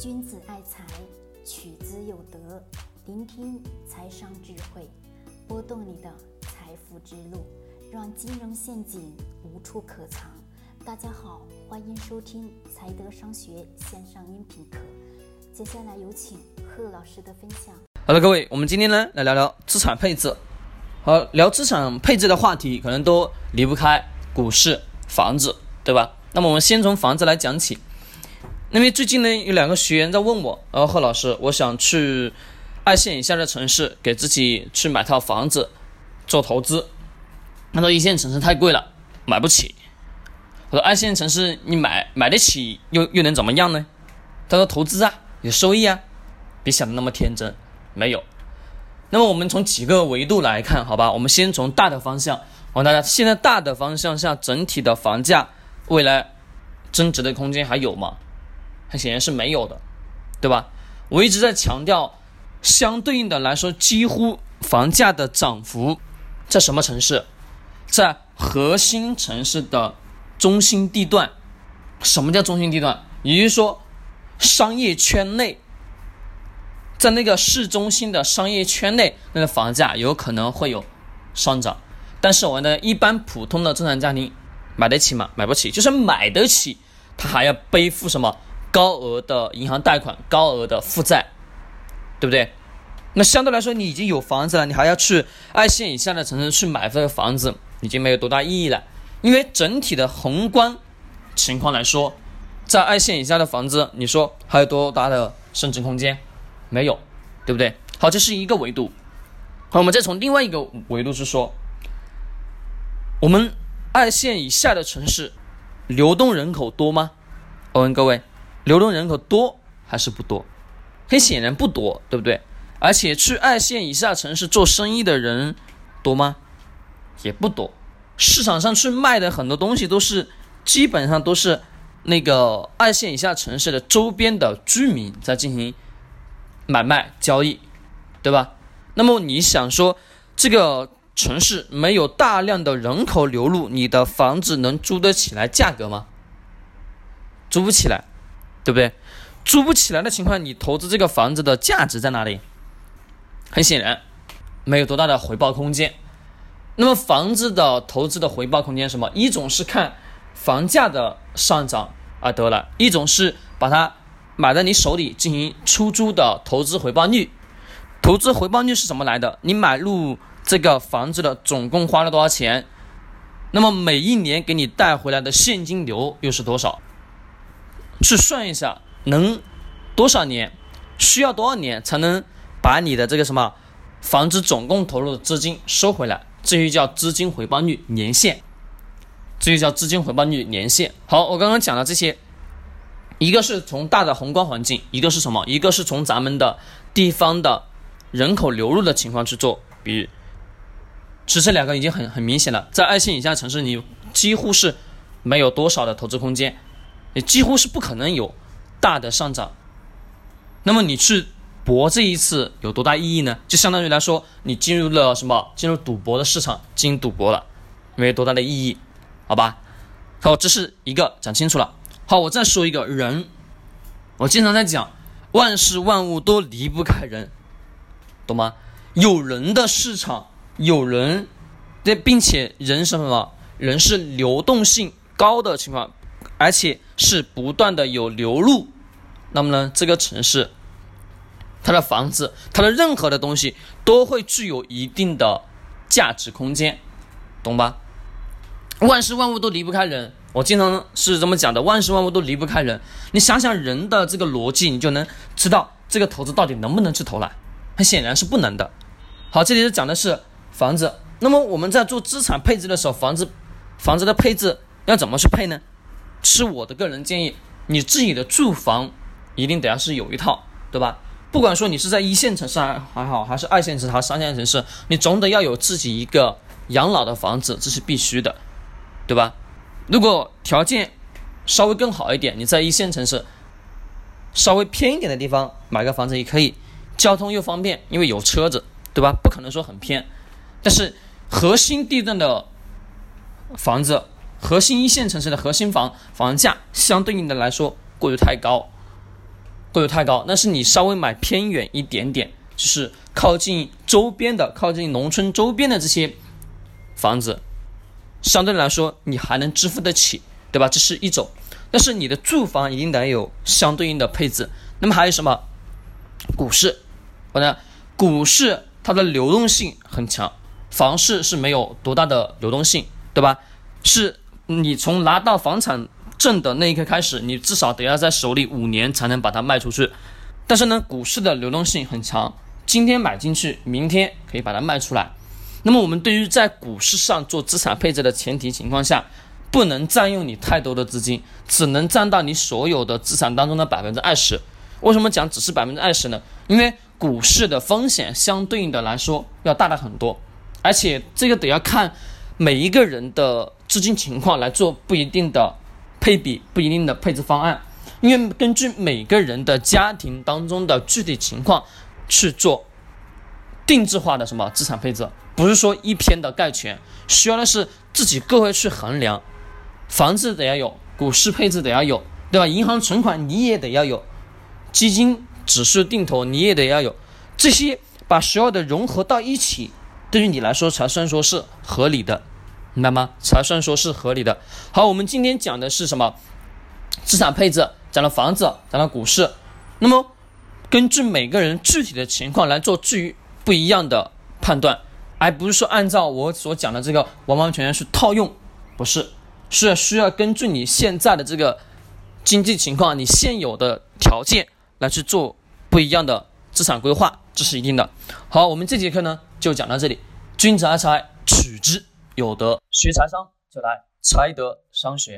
君子爱财，取之有德。聆听财商智慧，拨动你的财富之路，让金融陷阱无处可藏。大家好，欢迎收听财德商学线上音频课。接下来有请贺老师的分享。好了，各位，我们今天呢来聊聊资产配置。好，聊资产配置的话题，可能都离不开股市、房子，对吧？那么我们先从房子来讲起。因为最近呢，有两个学员在问我，呃，贺老师，我想去二线以下的城市给自己去买套房子做投资。他说一线城市太贵了，买不起。我说二线城市你买买得起又又能怎么样呢？他说投资啊，有收益啊，别想的那么天真，没有。那么我们从几个维度来看，好吧？我们先从大的方向，我问大家，现在大的方向下，整体的房价未来增值的空间还有吗？很显然是没有的，对吧？我一直在强调，相对应的来说，几乎房价的涨幅在什么城市？在核心城市的中心地段。什么叫中心地段？也就是说，商业圈内，在那个市中心的商业圈内，那个房价有可能会有上涨。但是我呢，一般普通的正常家庭买得起吗？买不起。就是买得起，他还要背负什么？高额的银行贷款，高额的负债，对不对？那相对来说，你已经有房子了，你还要去二线以下的城市去买这个房子，已经没有多大意义了。因为整体的宏观情况来说，在二线以下的房子，你说还有多大的升值空间？没有，对不对？好，这是一个维度。好，我们再从另外一个维度去说，我们二线以下的城市流动人口多吗？我问各位。流动人口多还是不多？很显然不多，对不对？而且去二线以下城市做生意的人多吗？也不多。市场上去卖的很多东西都是基本上都是那个二线以下城市的周边的居民在进行买卖交易，对吧？那么你想说这个城市没有大量的人口流入，你的房子能租得起来价格吗？租不起来。对不对？租不起来的情况，你投资这个房子的价值在哪里？很显然，没有多大的回报空间。那么房子的投资的回报空间什么？一种是看房价的上涨而得来，一种是把它买在你手里进行出租的投资回报率。投资回报率是怎么来的？你买入这个房子的总共花了多少钱？那么每一年给你带回来的现金流又是多少？去算一下，能多少年，需要多少年才能把你的这个什么房子总共投入的资金收回来？这就叫资金回报率年限，这就叫资金回报率年限。好，我刚刚讲了这些，一个是从大的宏观环境，一个是什么？一个是从咱们的地方的人口流入的情况去做比喻。其实两个已经很很明显了，在二线以下城市，你几乎是没有多少的投资空间。也几乎是不可能有大的上涨，那么你去博这一次有多大意义呢？就相当于来说，你进入了什么？进入赌博的市场进行赌博了，没有多大的意义，好吧？好，这是一个讲清楚了。好，我再说一个人，我经常在讲，万事万物都离不开人，懂吗？有人的市场，有人，对，并且人是什么？人是流动性高的情况。而且是不断的有流入，那么呢，这个城市，它的房子，它的任何的东西都会具有一定的价值空间，懂吧？万事万物都离不开人，我经常是这么讲的，万事万物都离不开人。你想想人的这个逻辑，你就能知道这个投资到底能不能去投了。很显然是不能的。好，这里是讲的是房子。那么我们在做资产配置的时候，房子房子的配置要怎么去配呢？是我的个人建议，你自己的住房一定得要是有一套，对吧？不管说你是在一线城市还好，还是二线城市、还是三线城市，你总得要有自己一个养老的房子，这是必须的，对吧？如果条件稍微更好一点，你在一线城市稍微偏一点的地方买个房子也可以，交通又方便，因为有车子，对吧？不可能说很偏，但是核心地段的房子。核心一线城市的核心房房价相对应的来说过于太高，过于太高，但是你稍微买偏远一点点，就是靠近周边的、靠近农村周边的这些房子，相对来说你还能支付得起，对吧？这是一种。但是你的住房一定得有相对应的配置。那么还有什么？股市，好的，股市它的流动性很强，房市是没有多大的流动性，对吧？是你从拿到房产证的那一刻开始，你至少得要在手里五年才能把它卖出去。但是呢，股市的流动性很强，今天买进去，明天可以把它卖出来。那么我们对于在股市上做资产配置的前提情况下，不能占用你太多的资金，只能占到你所有的资产当中的百分之二十。为什么讲只是百分之二十呢？因为股市的风险相对应的来说要大的很多，而且这个得要看每一个人的资金情况来做不一定的配比，不一定的配置方案。因为根据每个人的家庭当中的具体情况去做定制化的什么资产配置，不是说一篇的概全，需要的是自己各位去衡量。房子得要有，股市配置得要有，对吧？银行存款你也得要有，基金指数定投你也得要有，这些把所有的融合到一起，对于你来说才算说是合理的，明白吗？才算说是合理的。好，我们今天讲的是什么？资产配置，讲了房子，讲了股市，那么根据每个人具体的情况来做具不一样的判断，而不是说按照我所讲的这个完完全全是套用，不是。是需要根据你现在的这个经济情况，你现有的条件来去做不一样的资产规划，这是一定的。好，我们这节课呢就讲到这里。君子爱财，取之有德。学财商就来财德商学。